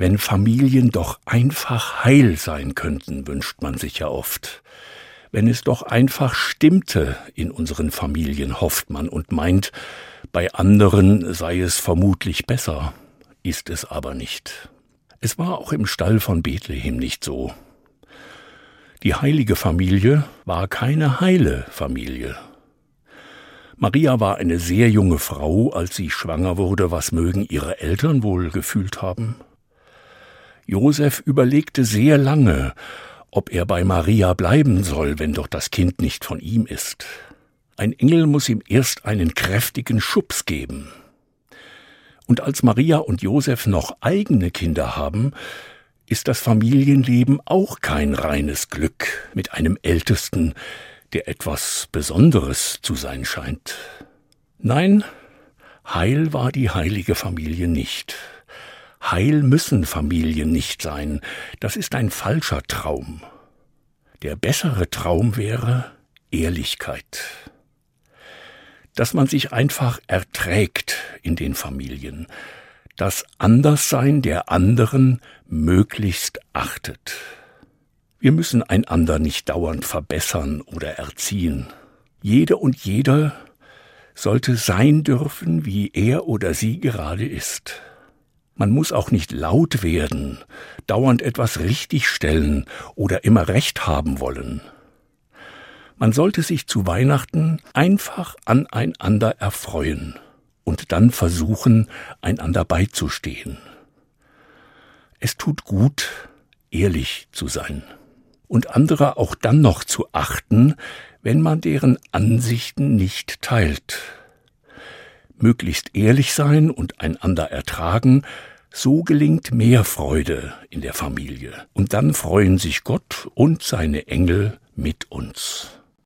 Wenn Familien doch einfach heil sein könnten, wünscht man sich ja oft. Wenn es doch einfach stimmte in unseren Familien, hofft man und meint, bei anderen sei es vermutlich besser, ist es aber nicht. Es war auch im Stall von Bethlehem nicht so. Die heilige Familie war keine heile Familie. Maria war eine sehr junge Frau, als sie schwanger wurde, was mögen ihre Eltern wohl gefühlt haben? Josef überlegte sehr lange, ob er bei Maria bleiben soll, wenn doch das Kind nicht von ihm ist. Ein Engel muss ihm erst einen kräftigen Schubs geben. Und als Maria und Josef noch eigene Kinder haben, ist das Familienleben auch kein reines Glück mit einem Ältesten, der etwas Besonderes zu sein scheint. Nein, heil war die heilige Familie nicht. Heil müssen Familien nicht sein, das ist ein falscher Traum. Der bessere Traum wäre Ehrlichkeit. Dass man sich einfach erträgt in den Familien, das Anderssein der anderen möglichst achtet. Wir müssen einander nicht dauernd verbessern oder erziehen. Jede und jeder sollte sein dürfen, wie er oder sie gerade ist. Man muss auch nicht laut werden, dauernd etwas richtigstellen oder immer recht haben wollen. Man sollte sich zu Weihnachten einfach aneinander erfreuen und dann versuchen, einander beizustehen. Es tut gut, ehrlich zu sein und andere auch dann noch zu achten, wenn man deren Ansichten nicht teilt möglichst ehrlich sein und einander ertragen, so gelingt mehr Freude in der Familie. Und dann freuen sich Gott und seine Engel mit uns.